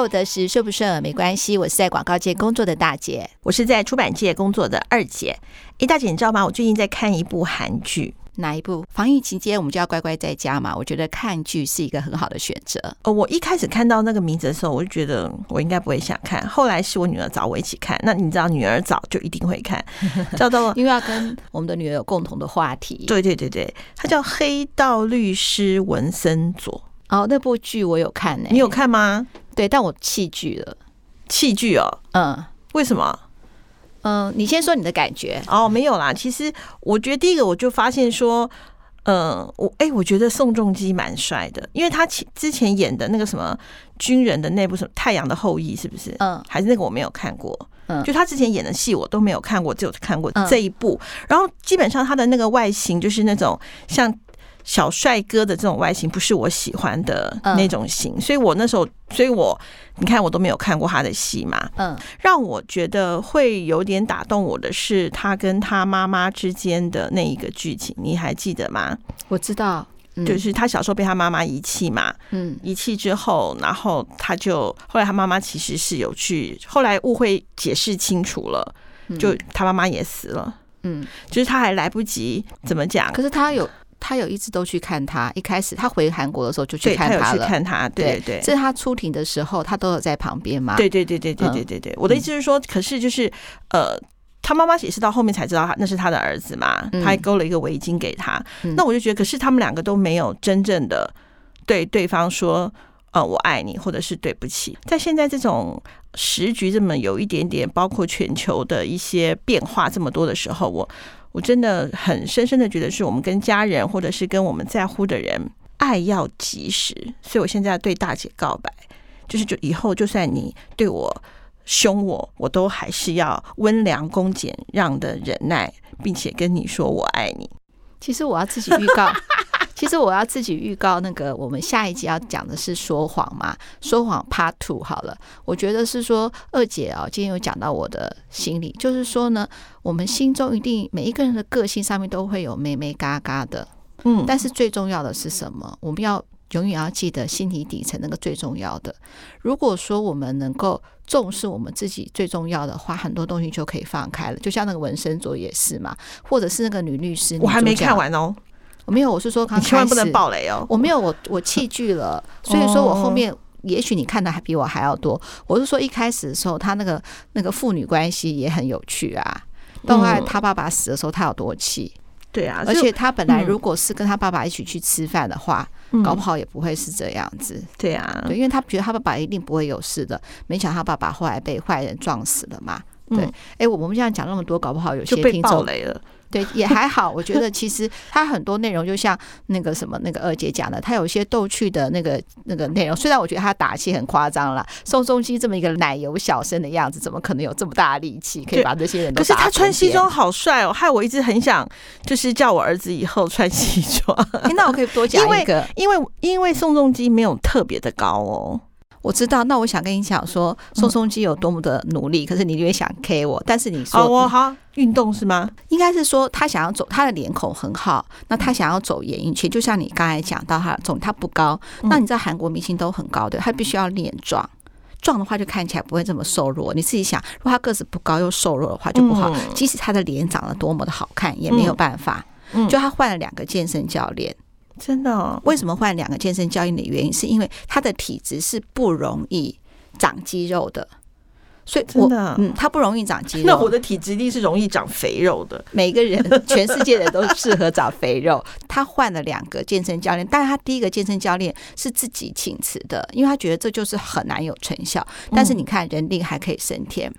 瘦的是顺不顺耳没关系，我是在广告界工作的大姐，我是在出版界工作的二姐。哎，大姐，你知道吗？我最近在看一部韩剧。哪一部？防疫期间我们就要乖乖在家嘛。我觉得看剧是一个很好的选择。哦，我一开始看到那个名字的时候，我就觉得我应该不会想看。后来是我女儿找我一起看。那你知道，女儿早就一定会看，叫做因为要跟我们的女儿有共同的话题。对对对对，它叫《黑道律师文森佐》。哦，那部剧我有看呢、欸。你有看吗？对，但我弃剧了。弃剧哦。嗯，为什么？嗯，你先说你的感觉哦。没有啦，其实我觉得第一个我就发现说，嗯，我哎，我觉得宋仲基蛮帅的，因为他之前演的那个什么军人的那部什么《太阳的后裔》，是不是？嗯，还是那个我没有看过。嗯，就他之前演的戏我都没有看过，只有看过这一部。然后基本上他的那个外形就是那种像。小帅哥的这种外形不是我喜欢的那种型，嗯、所以我那时候，所以我你看我都没有看过他的戏嘛，嗯，让我觉得会有点打动我的是他跟他妈妈之间的那一个剧情，你还记得吗？我知道，嗯、就是他小时候被他妈妈遗弃嘛，嗯，遗弃之后，然后他就后来他妈妈其实是有去，后来误会解释清楚了，就他妈妈也死了，嗯，就是他还来不及怎么讲，可是他有。他有一直都去看他，一开始他回韩国的时候就去看他了。他有去看他，对对对。这是他出庭的时候，他都有在旁边嘛。对对对对对对对对。我的意思是说，可是就是呃，他妈妈也是到后面才知道他那是他的儿子嘛，他还勾了一个围巾给他。那我就觉得，可是他们两个都没有真正的对对方说呃我爱你，或者是对不起。在现在这种时局这么有一点点，包括全球的一些变化这么多的时候，我。我真的很深深的觉得，是我们跟家人，或者是跟我们在乎的人，爱要及时。所以我现在对大姐告白，就是就以后就算你对我凶我，我都还是要温良恭俭让的忍耐，并且跟你说我爱你。其实我要自己预告。其实我要自己预告那个，我们下一集要讲的是说谎嘛？说谎 Part Two 好了，我觉得是说二姐啊，今天有讲到我的心里，就是说呢，我们心中一定每一个人的个性上面都会有眉眉嘎嘎的，嗯，但是最重要的是什么？我们要永远要记得心底底层那个最重要的。如果说我们能够重视我们自己最重要的话，很多东西就可以放开了。就像那个文森佐也是嘛，或者是那个女律师，我还没看完哦。没有，我是说千万不能爆雷哦！我没有，我我弃剧了，所以说我后面也许你看的还比我还要多。我是说一开始的时候，他那个那个父女关系也很有趣啊。到后来他爸爸死的时候，他有多气？对啊，而且他本来如果是跟他爸爸一起去吃饭的话，搞不好也不会是这样子。对啊，对，因为他觉得他爸爸一定不会有事的，没想到他爸爸后来被坏人撞死了嘛。对，哎，我们现在讲那么多，搞不好有些听众雷了。对，也还好。我觉得其实他很多内容就像那个什么那个二姐讲的，他有一些逗趣的那个那个内容。虽然我觉得他打戏很夸张了，宋仲基这么一个奶油小生的样子，怎么可能有这么大的力气可以把这些人都打？可是他穿西装好帅哦，害我一直很想就是叫我儿子以后穿西装。那我可以多 讲一个，因为因为因为宋仲基没有特别的高哦。我知道，那我想跟你讲说，宋仲基有多么的努力，可是你就会想 K 我，但是你说哦，好运动是吗？应该是说他想要走，他的脸孔很好，那他想要走演艺圈，就像你刚才讲到他总他不高，那你知道韩国明星都很高的，他必须要脸壮，壮的话就看起来不会这么瘦弱。你自己想，如果他个子不高又瘦弱的话就不好，即使他的脸长得多么的好看也没有办法。就他换了两个健身教练。真的、哦？为什么换两个健身教练的原因，是因为他的体质是不容易长肌肉的，所以我真的，嗯，他不容易长肌肉。那我的体质力是容易长肥肉的。每个人，全世界人都适合长肥肉。他换了两个健身教练，但是他第一个健身教练是自己请辞的，因为他觉得这就是很难有成效。但是你看，人力还可以升天。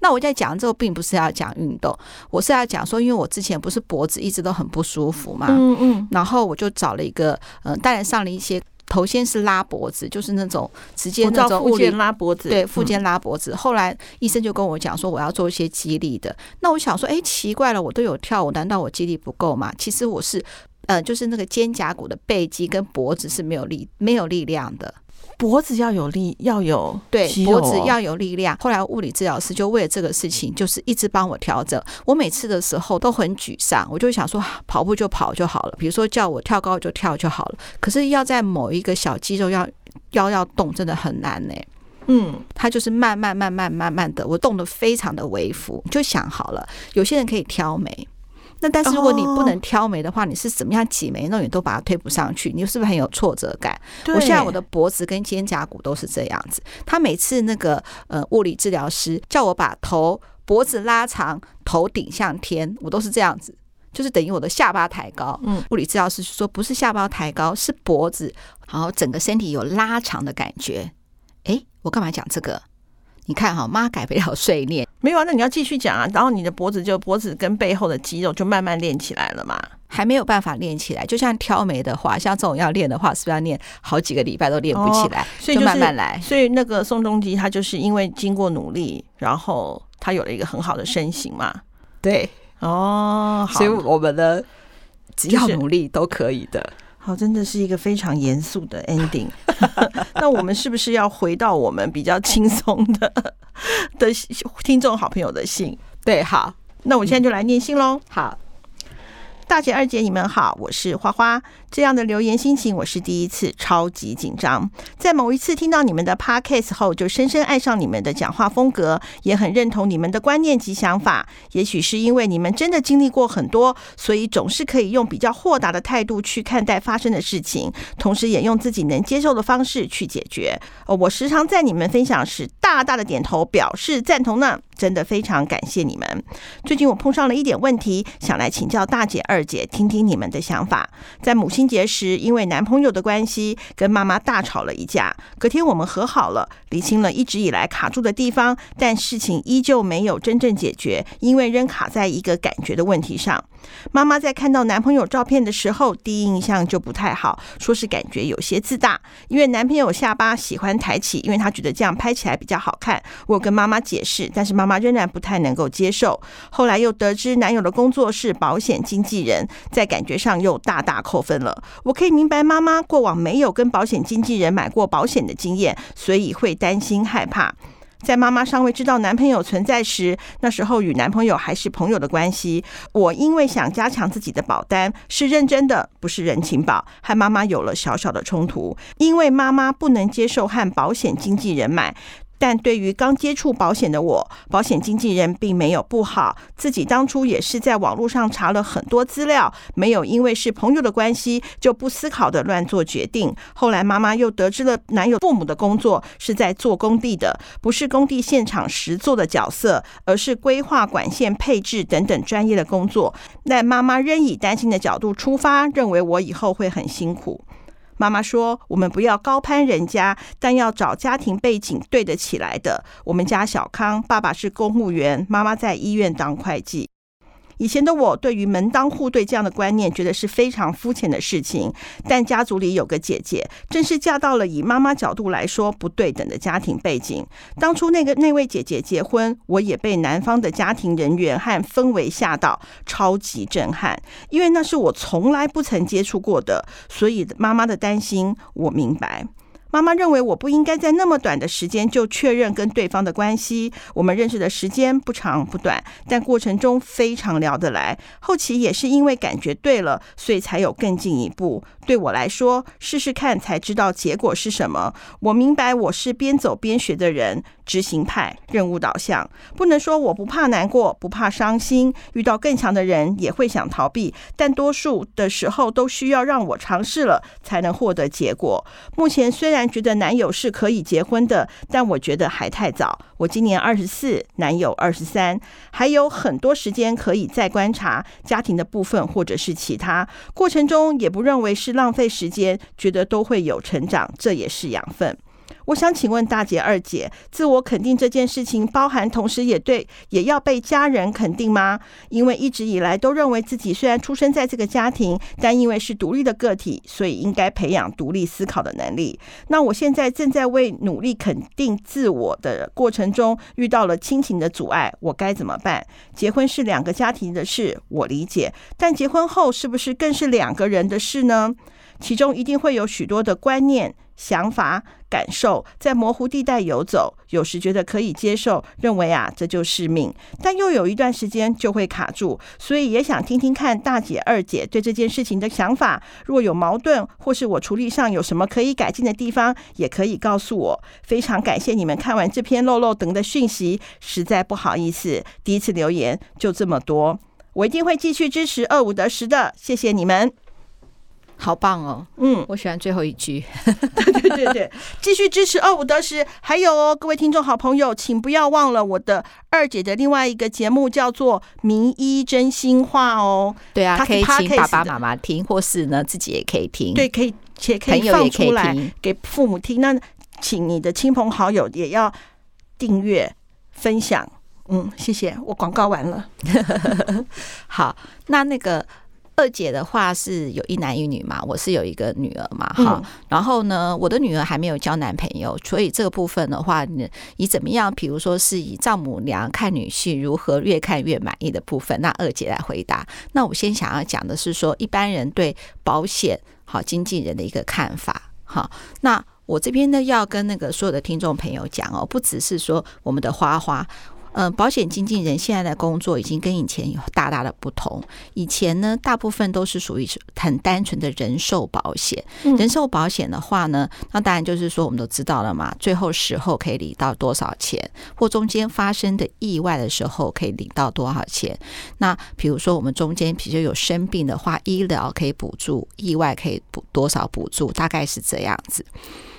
那我在讲这个，并不是要讲运动，我是要讲说，因为我之前不是脖子一直都很不舒服嘛，嗯嗯，然后我就找了一个，嗯，当然上了一些，头先是拉脖子，就是那种直接那种复健拉脖子，对，附件拉脖子。后来医生就跟我讲说，我要做一些肌力的。那我想说，哎，奇怪了，我都有跳舞，难道我肌力不够吗？其实我是，呃，就是那个肩胛骨的背肌跟脖子是没有力，没有力量的。脖子要有力，要有对脖子要有力量。后来物理治疗师就为了这个事情，就是一直帮我调整。我每次的时候都很沮丧，我就想说跑步就跑就好了，比如说叫我跳高就跳就好了。可是要在某一个小肌肉要要要动，真的很难呢。嗯，他就是慢慢慢慢慢慢的，我动得非常的微幅。就想好了，有些人可以挑眉，那但是如果你不能挑眉的话，你是怎么样挤眉弄眼都把它推不上去，你是不是很有挫折感？我现在我的脖子跟肩胛骨都是这样子。他每次那个呃物理治疗师叫我把头脖子拉长，头顶向天，我都是这样子，就是等于我的下巴抬高。嗯，物理治疗师说不是下巴抬高，是脖子，然后整个身体有拉长的感觉。哎，我干嘛讲这个？你看哈，妈改不了 睡念，没有啊？那你要继续讲啊。然后你的脖子就脖子跟背后的肌肉就慢慢练起来了嘛？还没有办法练起来。就像挑眉的话，像这种要练的话，是不是要练好几个礼拜都练不起来？哦、所以就，就慢慢来。所以那个宋仲基他就是因为经过努力，然后他有了一个很好的身形嘛。对，哦，所以我们的只要努力都可以的。好，真的是一个非常严肃的 ending。那我们是不是要回到我们比较轻松的 的听众好朋友的信？对，好，那我现在就来念信喽。好。大姐、二姐，你们好，我是花花。这样的留言心情，我是第一次，超级紧张。在某一次听到你们的 podcast 后，就深深爱上你们的讲话风格，也很认同你们的观念及想法。也许是因为你们真的经历过很多，所以总是可以用比较豁达的态度去看待发生的事情，同时也用自己能接受的方式去解决。呃，我时常在你们分享时大大的点头表示赞同呢。真的非常感谢你们。最近我碰上了一点问题，想来请教大姐、二姐，听听你们的想法。在母亲节时，因为男朋友的关系，跟妈妈大吵了一架。隔天我们和好了，理清了一直以来卡住的地方，但事情依旧没有真正解决，因为仍卡在一个感觉的问题上。妈妈在看到男朋友照片的时候，第一印象就不太好，说是感觉有些自大，因为男朋友下巴喜欢抬起，因为他觉得这样拍起来比较好看。我跟妈妈解释，但是妈妈仍然不太能够接受。后来又得知男友的工作是保险经纪人，在感觉上又大大扣分了。我可以明白妈妈过往没有跟保险经纪人买过保险的经验，所以会担心害怕。在妈妈尚未知道男朋友存在时，那时候与男朋友还是朋友的关系。我因为想加强自己的保单，是认真的，不是人情保，和妈妈有了小小的冲突。因为妈妈不能接受和保险经纪人买。但对于刚接触保险的我，保险经纪人并没有不好。自己当初也是在网络上查了很多资料，没有因为是朋友的关系就不思考的乱做决定。后来妈妈又得知了男友父母的工作是在做工地的，不是工地现场实做的角色，而是规划管线配置等等专业的工作。但妈妈仍以担心的角度出发，认为我以后会很辛苦。妈妈说：“我们不要高攀人家，但要找家庭背景对得起来的。我们家小康，爸爸是公务员，妈妈在医院当会计。”以前的我对于门当户对这样的观念，觉得是非常肤浅的事情。但家族里有个姐姐，正是嫁到了以妈妈角度来说不对等的家庭背景。当初那个那位姐姐结婚，我也被男方的家庭人员和氛围吓到，超级震撼。因为那是我从来不曾接触过的，所以妈妈的担心我明白。妈妈认为我不应该在那么短的时间就确认跟对方的关系。我们认识的时间不长不短，但过程中非常聊得来。后期也是因为感觉对了，所以才有更进一步。对我来说，试试看才知道结果是什么。我明白我是边走边学的人，执行派，任务导向。不能说我不怕难过，不怕伤心。遇到更强的人也会想逃避，但多数的时候都需要让我尝试了，才能获得结果。目前虽然觉得男友是可以结婚的，但我觉得还太早。我今年二十四，男友二十三，还有很多时间可以再观察家庭的部分，或者是其他过程中，也不认为是浪费时间，觉得都会有成长，这也是养分。我想请问大姐、二姐，自我肯定这件事情包含，同时也对，也要被家人肯定吗？因为一直以来都认为自己虽然出生在这个家庭，但因为是独立的个体，所以应该培养独立思考的能力。那我现在正在为努力肯定自我的过程中，遇到了亲情的阻碍，我该怎么办？结婚是两个家庭的事，我理解，但结婚后是不是更是两个人的事呢？其中一定会有许多的观念。想法、感受在模糊地带游走，有时觉得可以接受，认为啊这就是命，但又有一段时间就会卡住，所以也想听听看大姐、二姐对这件事情的想法。若有矛盾，或是我处理上有什么可以改进的地方，也可以告诉我。非常感谢你们看完这篇漏漏等的讯息，实在不好意思，第一次留言就这么多，我一定会继续支持二五得十的，谢谢你们。好棒哦！嗯，我喜欢最后一句。对对对对，继续支持二五得十。还有哦，各位听众好朋友，请不要忘了我的二姐的另外一个节目，叫做《名医真心话》哦。对啊，可以请爸爸妈妈听，或是呢自己也可以听。对，可以且可以放出来给父母听。那请你的亲朋好友也要订阅分享。嗯，谢谢。我广告完了。好，那那个。二姐的话是有一男一女嘛，我是有一个女儿嘛，哈、嗯，然后呢，我的女儿还没有交男朋友，所以这个部分的话，你你怎么样？比如说是以丈母娘看女婿如何越看越满意的部分，那二姐来回答。那我先想要讲的是说，一般人对保险好经纪人的一个看法，好，那我这边呢要跟那个所有的听众朋友讲哦，不只是说我们的花花。嗯，保险经纪人现在的工作已经跟以前有大大的不同。以前呢，大部分都是属于很单纯的人寿保险。人寿保险的话呢，那当然就是说我们都知道了嘛，最后时候可以领到多少钱，或中间发生的意外的时候可以领到多少钱。那比如说我们中间比如有生病的话，医疗可以补助，意外可以补多少补助，大概是这样子。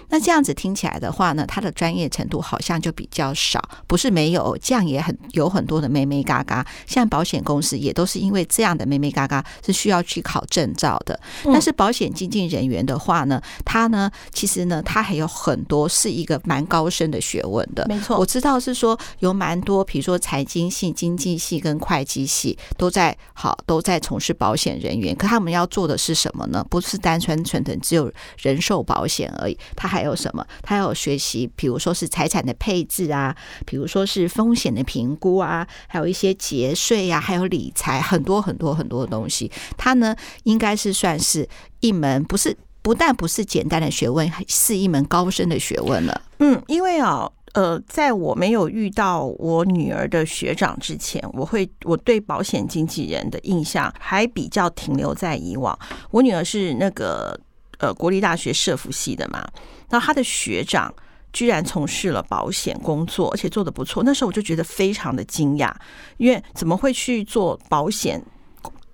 那这样子听起来的话呢，他的专业程度好像就比较少，不是没有，这样也很有很多的妹妹嘎嘎。像保险公司也都是因为这样的妹妹嘎嘎是需要去考证照的。但是保险经纪人员的话呢，他呢其实呢他还有很多是一个蛮高深的学问的。没错，我知道是说有蛮多，比如说财经系、经济系跟会计系都在好都在从事保险人员，可他们要做的是什么呢？不是单纯纯的只有人寿保险而已，他还还有什么？他要学习，比如说是财产的配置啊，比如说是风险的评估啊，还有一些节税啊，还有理财，很多很多很多的东西。他呢，应该是算是一门不是不但不是简单的学问，还是一门高深的学问了。嗯，因为啊，呃，在我没有遇到我女儿的学长之前，我会我对保险经纪人的印象还比较停留在以往。我女儿是那个呃国立大学社福系的嘛。那他的学长居然从事了保险工作，而且做的不错。那时候我就觉得非常的惊讶，因为怎么会去做保险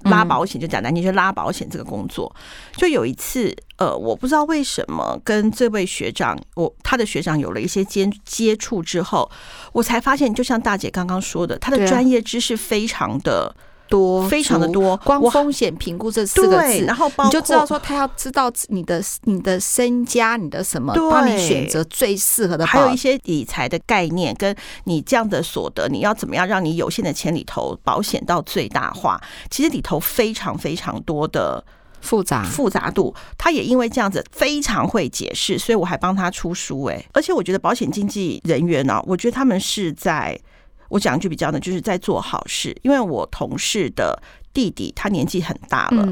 拉保险？就讲难听，就拉保险这个工作。就有一次，呃，我不知道为什么跟这位学长，我他的学长有了一些接接触之后，我才发现，就像大姐刚刚说的，他的专业知识非常的。多非常的多，光风险评估这四个字，然后你就知道说他要知道你的你的身家，你的什么，帮你选择最适合的，还有一些理财的概念，跟你这样的所得，你要怎么样让你有限的钱里头保险到最大化？其实里头非常非常多的复杂复杂度，他也因为这样子非常会解释，所以我还帮他出书哎，而且我觉得保险经纪人员呢，我觉得他们是在。我讲一句比较呢，就是在做好事，因为我同事的弟弟他年纪很大了，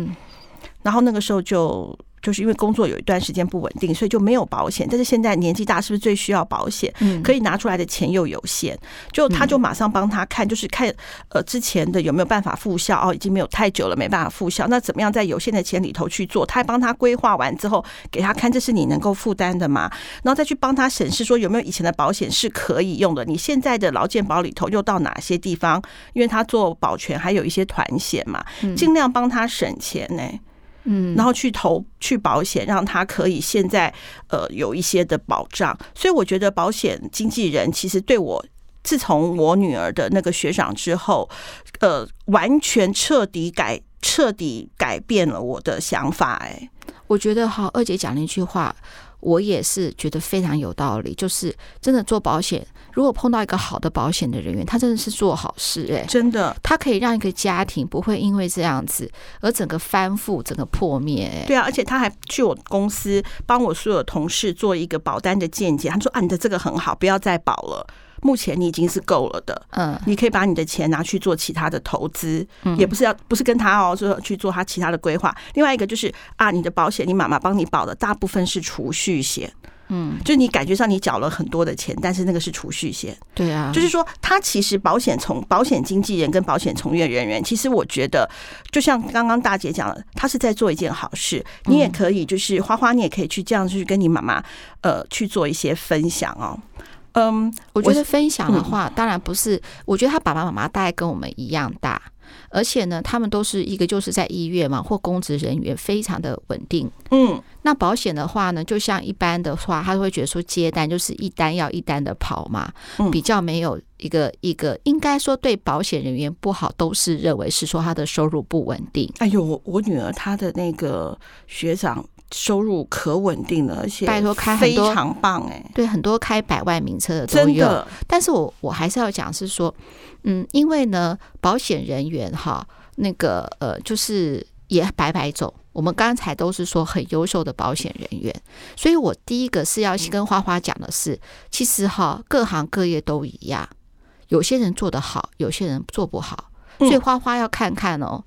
然后那个时候就。就是因为工作有一段时间不稳定，所以就没有保险。但是现在年纪大，是不是最需要保险？可以拿出来的钱又有限，就他就马上帮他看，就是看呃之前的有没有办法复效哦，已经没有太久了，没办法复效。那怎么样在有限的钱里头去做？他还帮他规划完之后，给他看，这是你能够负担的吗？然后再去帮他审视说有没有以前的保险是可以用的。你现在的劳健保里头又到哪些地方？因为他做保全还有一些团险嘛，尽量帮他省钱呢。嗯，然后去投去保险，让他可以现在呃有一些的保障。所以我觉得保险经纪人其实对我，自从我女儿的那个学长之后，呃，完全彻底改彻底改变了我的想法。哎，我觉得好，二姐讲了一句话。我也是觉得非常有道理，就是真的做保险，如果碰到一个好的保险的人员，他真的是做好事哎、欸，真的，他可以让一个家庭不会因为这样子而整个翻覆、整个破灭哎、欸。对啊，而且他还去我公司帮我所有同事做一个保单的见解，他说啊，你的这个很好，不要再保了。目前你已经是够了的，嗯，你可以把你的钱拿去做其他的投资，也不是要不是跟他哦，说去做他其他的规划。另外一个就是啊，你的保险你妈妈帮你保的大部分是储蓄险。嗯，就你感觉上你缴了很多的钱，但是那个是储蓄险。对啊，就是说，他其实保险从保险经纪人跟保险从业人员，其实我觉得，就像刚刚大姐讲的，他是在做一件好事。你也可以，就是花花，你也可以去这样去跟你妈妈呃去做一些分享哦。嗯，我觉得分享的话，当然不是，我觉得他爸爸妈妈大概跟我们一样大。而且呢，他们都是一个就是在医院嘛，或公职人员，非常的稳定。嗯，那保险的话呢，就像一般的话，他会觉得说接单就是一单要一单的跑嘛，比较没有一个一个，应该说对保险人员不好，都是认为是说他的收入不稳定。哎呦，我我女儿她的那个学长收入可稳定了，而且拜托开非常棒哎，对，很多开百万名车的都有。但是我我还是要讲是说。嗯，因为呢，保险人员哈，那个呃，就是也白白走。我们刚才都是说很优秀的保险人员，所以我第一个是要跟花花讲的是，其实哈，各行各业都一样，有些人做得好，有些人做不好，所以花花要看看哦，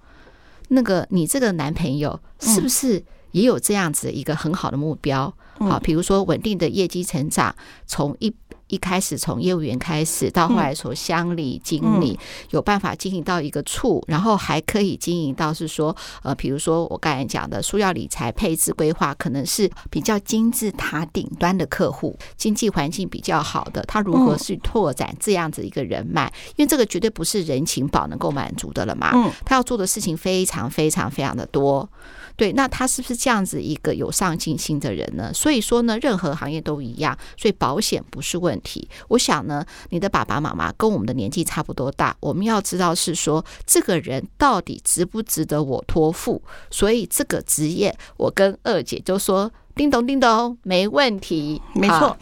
那个你这个男朋友是不是也有这样子一个很好的目标？好，比如说稳定的业绩成长，从一。一开始从业务员开始，到后来从乡里经理，有办法经营到一个处，然后还可以经营到是说，呃，比如说我刚才讲的书要理财配置规划，可能是比较金字塔顶端的客户，经济环境比较好的，他如何去拓展这样子一个人脉？因为这个绝对不是人情保能够满足的了嘛，他要做的事情非常非常非常的多。对，那他是不是这样子一个有上进心的人呢？所以说呢，任何行业都一样，所以保险不是问题。我想呢，你的爸爸妈妈跟我们的年纪差不多大，我们要知道是说，这个人到底值不值得我托付。所以这个职业，我跟二姐就说。叮咚叮咚，没问题，没错。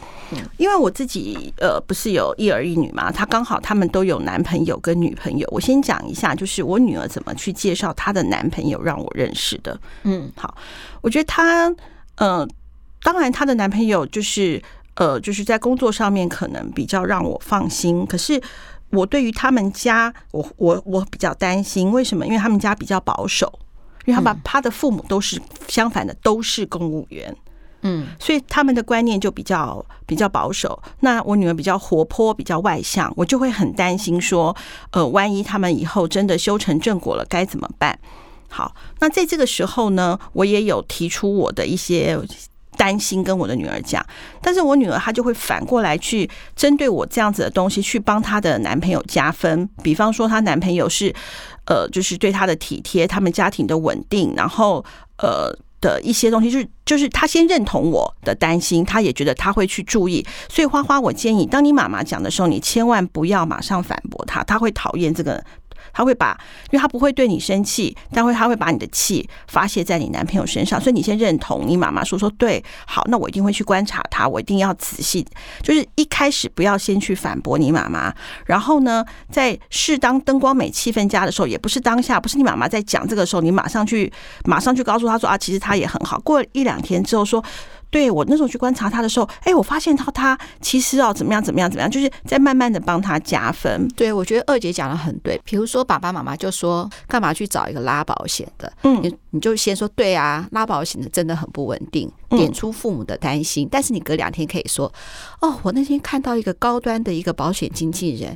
因为我自己呃不是有一儿一女嘛，她刚好他们都有男朋友跟女朋友。我先讲一下，就是我女儿怎么去介绍她的男朋友让我认识的。嗯，好，我觉得她呃，当然她的男朋友就是呃，就是在工作上面可能比较让我放心。可是我对于他们家，我我我比较担心，为什么？因为他们家比较保守。因为他把他的父母都是相反的，都是公务员，嗯，所以他们的观念就比较比较保守。那我女儿比较活泼，比较外向，我就会很担心说，呃，万一他们以后真的修成正果了，该怎么办？好，那在这个时候呢，我也有提出我的一些担心，跟我的女儿讲，但是我女儿她就会反过来去针对我这样子的东西，去帮她的男朋友加分。比方说，她男朋友是。呃，就是对她的体贴，他们家庭的稳定，然后呃的一些东西，就是就是她先认同我的担心，她也觉得她会去注意。所以花花，我建议，当你妈妈讲的时候，你千万不要马上反驳她，她会讨厌这个。他会把，因为他不会对你生气，但会他会把你的气发泄在你男朋友身上，所以你先认同你妈妈说说对，好，那我一定会去观察他，我一定要仔细，就是一开始不要先去反驳你妈妈，然后呢，在适当灯光美气氛佳的时候，也不是当下，不是你妈妈在讲这个时候，你马上去马上去告诉他说啊，其实他也很好，过一两天之后说。对，我那时候去观察他的时候，哎，我发现他他其实哦怎么样怎么样怎么样，就是在慢慢的帮他加分。对，我觉得二姐讲的很对。比如说爸爸妈妈就说，干嘛去找一个拉保险的？嗯，你你就先说对啊，拉保险的真的很不稳定，点出父母的担心。但是你隔两天可以说，哦，我那天看到一个高端的一个保险经纪人。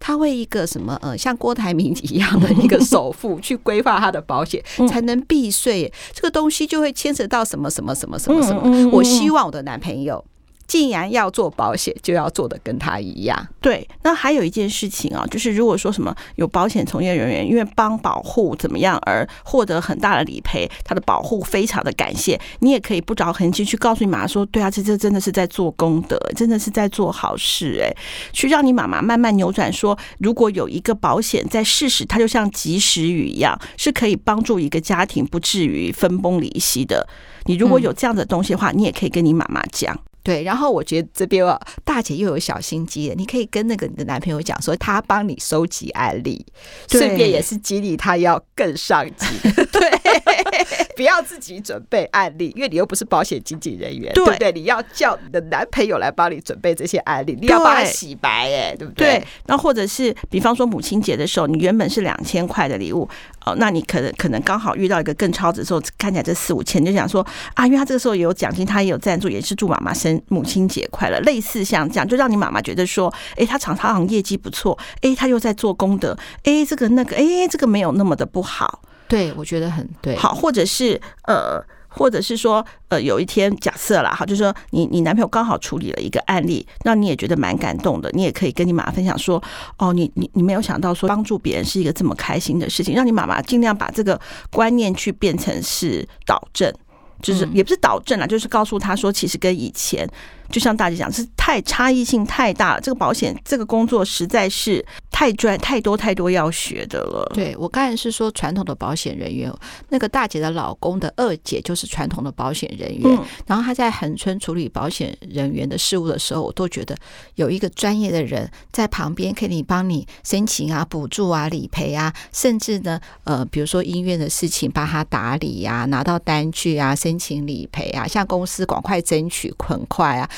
他为一个什么呃，像郭台铭一样的一个首富去规划他的保险，才能避税。这个东西就会牵扯到什么什么什么什么什么。我希望我的男朋友。既然要做保险，就要做的跟他一样。对，那还有一件事情啊，就是如果说什么有保险从业人员因为帮保护怎么样而获得很大的理赔，他的保护非常的感谢，你也可以不着痕迹去告诉你妈妈说，对啊，这这真的是在做功德，真的是在做好事，哎，去让你妈妈慢慢扭转说，如果有一个保险在事实，它就像及时雨一样，是可以帮助一个家庭不至于分崩离析的。你如果有这样的东西的话，你也可以跟你妈妈讲。对，然后我觉得这边啊，大姐又有小心机了，你可以跟那个你的男朋友讲说，他帮你收集案例，顺便也是激励他要更上进。对，不要自己准备案例，因为你又不是保险经纪人员，对，对不对？你要叫你的男朋友来帮你准备这些案例，你要帮他洗白，哎，对不对？对。那或者是，比方说母亲节的时候，你原本是两千块的礼物，哦，那你可能可能刚好遇到一个更超值的时候，看起来这四五千，你就想说啊，因为他这个时候也有奖金，他也有赞助，也是祝妈妈生母亲节快乐，类似像这样，就让你妈妈觉得说，哎，他厂商行业绩不错，哎，他又在做功德，哎，这个那个，哎，这个没有那么的不好。对，我觉得很对。好，或者是呃，或者是说呃，有一天假设啦，哈，就是说你你男朋友刚好处理了一个案例，那你也觉得蛮感动的，你也可以跟你妈妈分享说，哦，你你你没有想到说帮助别人是一个这么开心的事情，让你妈妈尽量把这个观念去变成是导正，就是也不是导正啦，就是告诉他说，其实跟以前。就像大姐讲，是太差异性太大了。这个保险这个工作实在是太专太多太多要学的了。对，我刚才是说传统的保险人员，那个大姐的老公的二姐就是传统的保险人员。嗯、然后她在恒春处理保险人员的事务的时候，我都觉得有一个专业的人在旁边，可以帮你申请啊、补助啊、理赔啊，甚至呢，呃，比如说医院的事情，帮他打理呀、啊、拿到单据啊、申请理赔啊，向公司赶快争取很快啊。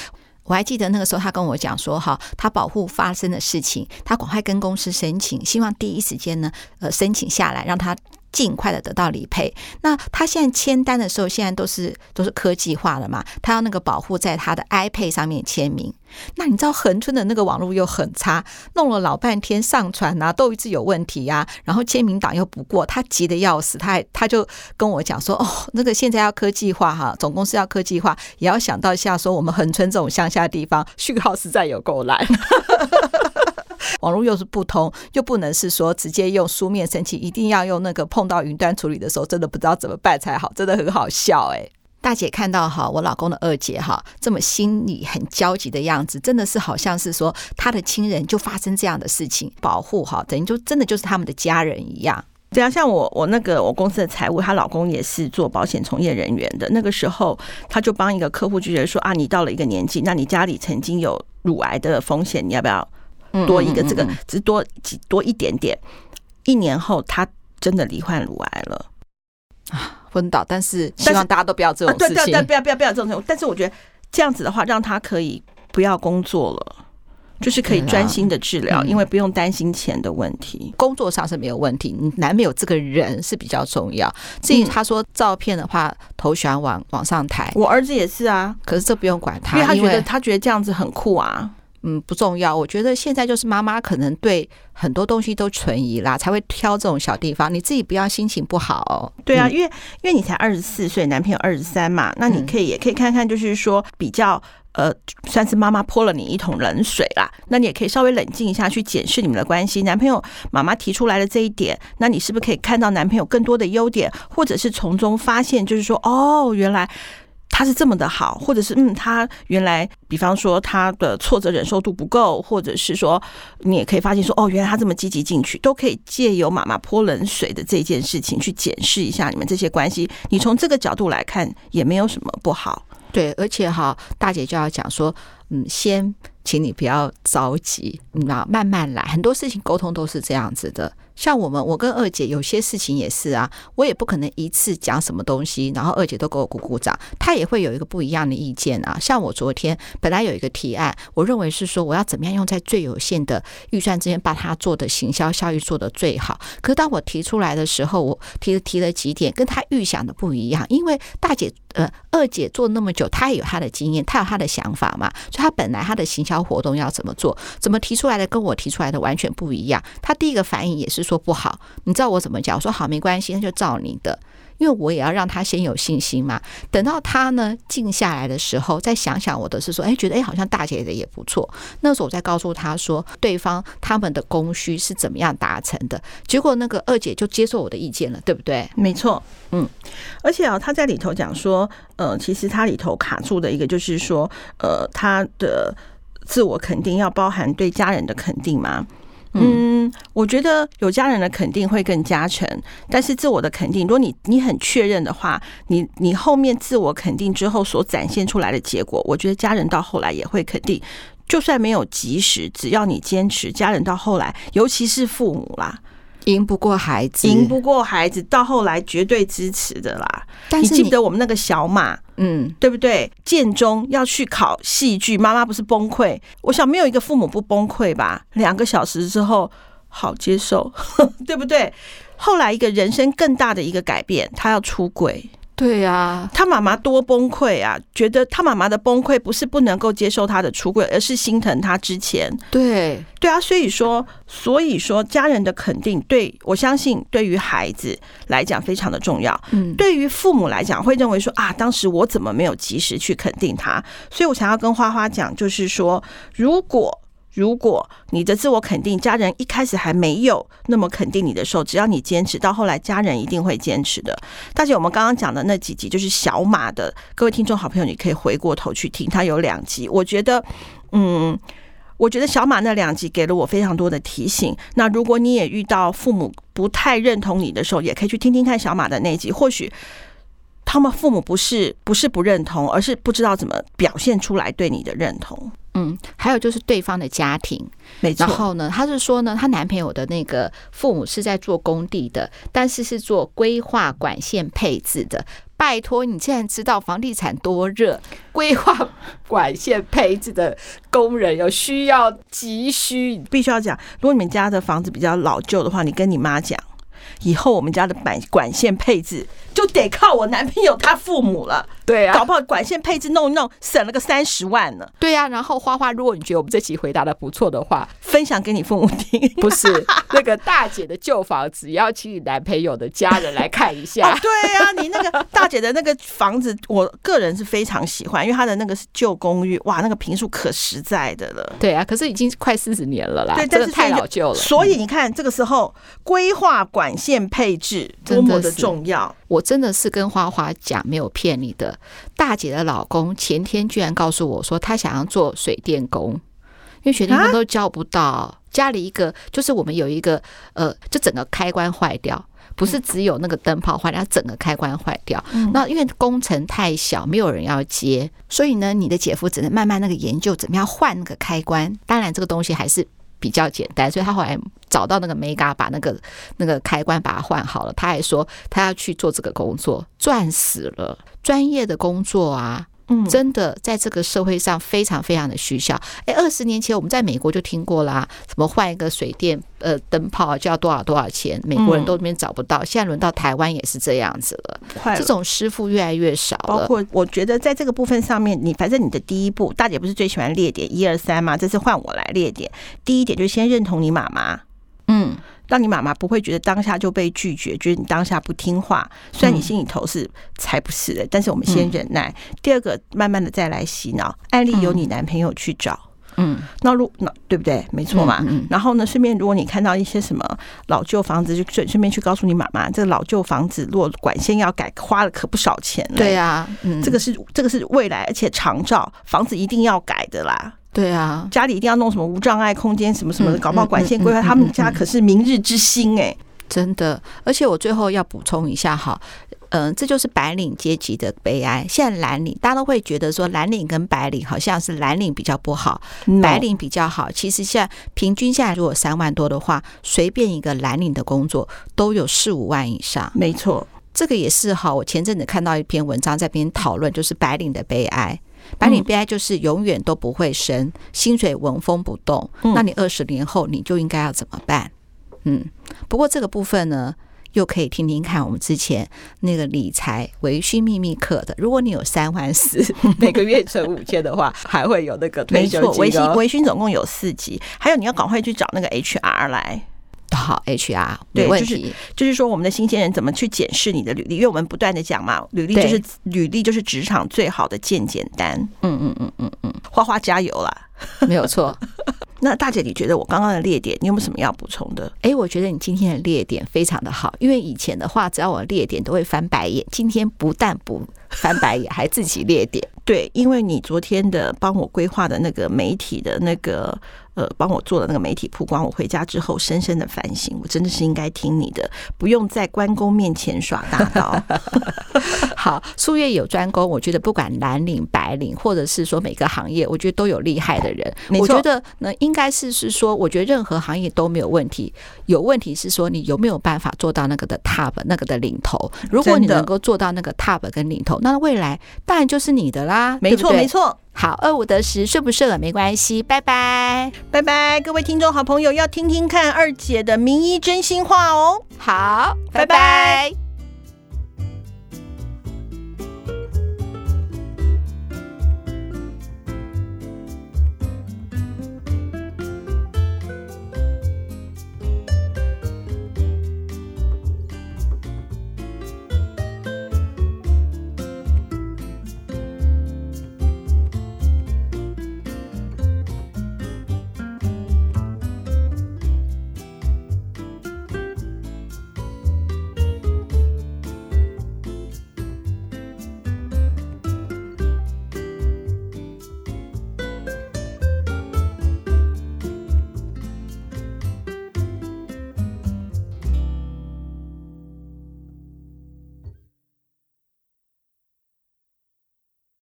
我还记得那个时候，他跟我讲说：“哈，他保护发生的事情，他赶快跟公司申请，希望第一时间呢，呃，申请下来，让他尽快的得到理赔。那他现在签单的时候，现在都是都是科技化了嘛，他要那个保护在他的 iPad 上面签名。”那你知道恒春的那个网络又很差，弄了老半天上传啊，都一直有问题呀、然后签名档又不过，他急得要死，他还他就跟我讲说：“哦，那个现在要科技化哈，总公司要科技化，也要想到一下说我们恒春这种乡下地方讯号实在有够烂，网络又是不通，又不能是说直接用书面申请，一定要用那个碰到云端处理的时候，真的不知道怎么办才好，真的很好笑哎、”大姐看到哈，我老公的二姐哈，这么心里很焦急的样子，真的是好像是说他的亲人就发生这样的事情，保护哈，等于就真的就是他们的家人一样。对啊，像我我那个我公司的财务，她老公也是做保险从业人员的。那个时候，他就帮一个客户就觉得说啊，你到了一个年纪，那你家里曾经有乳癌的风险，你要不要多一个这个，只多几多一点点？一年后，他真的罹患乳癌了啊。昏倒，但是希望大家都不要这种事情。对对对，不要不要不要这种事情。但是我觉得这样子的话，让他可以不要工作了，就是可以专心的治疗，因为不用担心钱的问题。工作上是没有问题，你男朋友这个人是比较重要。至于他说照片的话，头喜欢往往上抬。我儿子也是啊，可是这不用管他，因为他觉得他觉得这样子很酷啊。嗯，不重要。我觉得现在就是妈妈可能对很多东西都存疑啦，才会挑这种小地方。你自己不要心情不好哦。对啊，因为因为你才二十四岁，男朋友二十三嘛，那你可以也可以看看，就是说比较呃，算是妈妈泼了你一桶冷水啦。那你也可以稍微冷静一下，去检视你们的关系。男朋友妈妈提出来的这一点，那你是不是可以看到男朋友更多的优点，或者是从中发现，就是说哦，原来。他是这么的好，或者是嗯，他原来比方说他的挫折忍受度不够，或者是说你也可以发现说哦，原来他这么积极进取，都可以借由妈妈泼冷水的这件事情去检视一下你们这些关系。你从这个角度来看，也没有什么不好。对，而且哈，大姐就要讲说，嗯，先请你不要着急，你要慢慢来，很多事情沟通都是这样子的。像我们，我跟二姐有些事情也是啊，我也不可能一次讲什么东西，然后二姐都给我鼓鼓掌，她也会有一个不一样的意见啊。像我昨天本来有一个提案，我认为是说我要怎么样用在最有限的预算之间把它做的行销效益做得最好。可当我提出来的时候，我提提了几点，跟她预想的不一样，因为大姐呃二姐做那么久，她也有她的经验，她有她的想法嘛，所以她本来她的行销活动要怎么做，怎么提出来的跟我提出来的完全不一样。她第一个反应也是。说不好，你知道我怎么讲？我说好，没关系，那就照你的，因为我也要让他先有信心嘛。等到他呢静下来的时候，再想想我的是说，哎，觉得哎，好像大姐的也不错。那时候我再告诉他说，对方他们的供需是怎么样达成的。结果那个二姐就接受我的意见了，对不对？没错，嗯。而且啊，他在里头讲说，呃，其实他里头卡住的一个就是说，呃，他的自我肯定要包含对家人的肯定吗？嗯，我觉得有家人的肯定会更加成，但是自我的肯定，如果你你很确认的话，你你后面自我肯定之后所展现出来的结果，我觉得家人到后来也会肯定，就算没有及时，只要你坚持，家人到后来，尤其是父母啦，赢不过孩子，赢不过孩子，到后来绝对支持的啦。但是你，你记得我们那个小马，嗯，对不对？建中要去考戏剧，妈妈不是崩溃？我想没有一个父母不崩溃吧？两个小时之后，好接受，对不对？后来一个人生更大的一个改变，他要出柜。对呀、啊，他妈妈多崩溃啊！觉得他妈妈的崩溃不是不能够接受他的出柜，而是心疼他之前。对对啊，所以说，所以说，家人的肯定，对我相信，对于孩子来讲非常的重要。嗯，对于父母来讲，会认为说啊，当时我怎么没有及时去肯定他？所以我想要跟花花讲，就是说，如果。如果你的自我肯定，家人一开始还没有那么肯定你的时候，只要你坚持，到后来家人一定会坚持的。大姐，我们刚刚讲的那几集就是小马的，各位听众好朋友，你可以回过头去听，它有两集。我觉得，嗯，我觉得小马那两集给了我非常多的提醒。那如果你也遇到父母不太认同你的时候，也可以去听听看小马的那集，或许他们父母不是不是不认同，而是不知道怎么表现出来对你的认同。嗯，还有就是对方的家庭，没错。然后呢，她是说呢，她男朋友的那个父母是在做工地的，但是是做规划管线配置的。拜托，你既然知道房地产多热，规划管线配置的工人有需要急需，必须要讲。如果你们家的房子比较老旧的话，你跟你妈讲，以后我们家的管管线配置就得靠我男朋友他父母了。对啊，搞不好管线配置弄一弄，省了个三十万呢。对啊，然后花花，如果你觉得我们这期回答的不错的话，分享给你父母听。不是那个大姐的旧房子，要请你男朋友的家人来看一下。哦、对啊，你那个大姐的那个房子，我个人是非常喜欢，因为她的那个是旧公寓，哇，那个平数可实在的了。对啊，可是已经快四十年了啦，对，真的太老旧了。所以你看，这个时候规划管线配置多么的重要。我真的是跟花花讲，没有骗你的。大姐的老公前天居然告诉我说，他想要做水电工，因为水电工都叫不到。家里一个就是我们有一个呃，就整个开关坏掉，不是只有那个灯泡坏掉，整个开关坏掉。那因为工程太小，没有人要接，所以呢，你的姐夫只能慢慢那个研究怎么样换那个开关。当然，这个东西还是。比较简单，所以他后来找到那个 Mega，把那个那个开关把它换好了。他还说他要去做这个工作，赚死了。专业的工作啊。嗯，真的在这个社会上非常非常的需要。哎，二十年前我们在美国就听过啦，什么换一个水电呃灯泡就要多少多少钱，美国人都那边找不到。现在轮到台湾也是这样子了，这种师傅越来越少了。包括我觉得在这个部分上面，你反正你的第一步，大姐不是最喜欢列点一二三吗？这次换我来列点。第一点就是先认同你妈妈，嗯。让你妈妈不会觉得当下就被拒绝，觉得你当下不听话。虽然你心里头是才不是的，但是我们先忍耐。第二个，慢慢的再来洗脑。案例由你男朋友去找，嗯，那如那对不对？没错嘛。然后呢，顺便如果你看到一些什么老旧房子，就顺顺便去告诉你妈妈，这个老旧房子如果管线要改，花了可不少钱。对呀，嗯，这个是这个是未来，而且长照房子一定要改的啦。对啊，家里一定要弄什么无障碍空间，什么什么的，搞不好管线规划，他们家可是明日之星哎，真的。而且我最后要补充一下哈，嗯，这就是白领阶级的悲哀。现在蓝领大家都会觉得说蓝领跟白领好像是蓝领比较不好，白领比较好。其实现在平均下来，如果三万多的话，随便一个蓝领的工作都有四五万以上。没错，这个也是哈。我前阵子看到一篇文章在边讨论，就是白领的悲哀。白领悲哀就是永远都不会升，薪水纹风不动。那你二十年后你就应该要怎么办？嗯，不过这个部分呢，又可以听听看我们之前那个理财微醺秘密课的。如果你有三万四，每个月存五千的话，还会有那个退休金。微醺微醺总共有四级，还有你要赶快去找那个 HR 来。好，HR 没问题。就是就是说，我们的新鲜人怎么去检视你的履历？因为我们不断的讲嘛，履历就是履历就是职场最好的见简单。嗯嗯嗯嗯嗯，花花加油啦，没有错。那大姐，你觉得我刚刚的列点，你有没有什么要补充的？哎，我觉得你今天的列点非常的好，因为以前的话，只要我列点都会翻白眼，今天不但不翻白眼，还自己列点。对，因为你昨天的帮我规划的那个媒体的那个。呃，帮我做的那个媒体曝光，我回家之后深深的反省，我真的是应该听你的，不用在关公面前耍大刀。好，术业有专攻，我觉得不管蓝领、白领，或者是说每个行业，我觉得都有厉害的人。我觉得呢，应该是是说，我觉得任何行业都没有问题，有问题是说你有没有办法做到那个的 top 那个的领头。如果你能够做到那个 top 跟领头，那未来当然就是你的啦。没错，没错。好，二五得十，睡不睡了没关系，拜拜，拜拜，各位听众好朋友，要听听看二姐的名医真心话哦。好，拜拜。拜拜。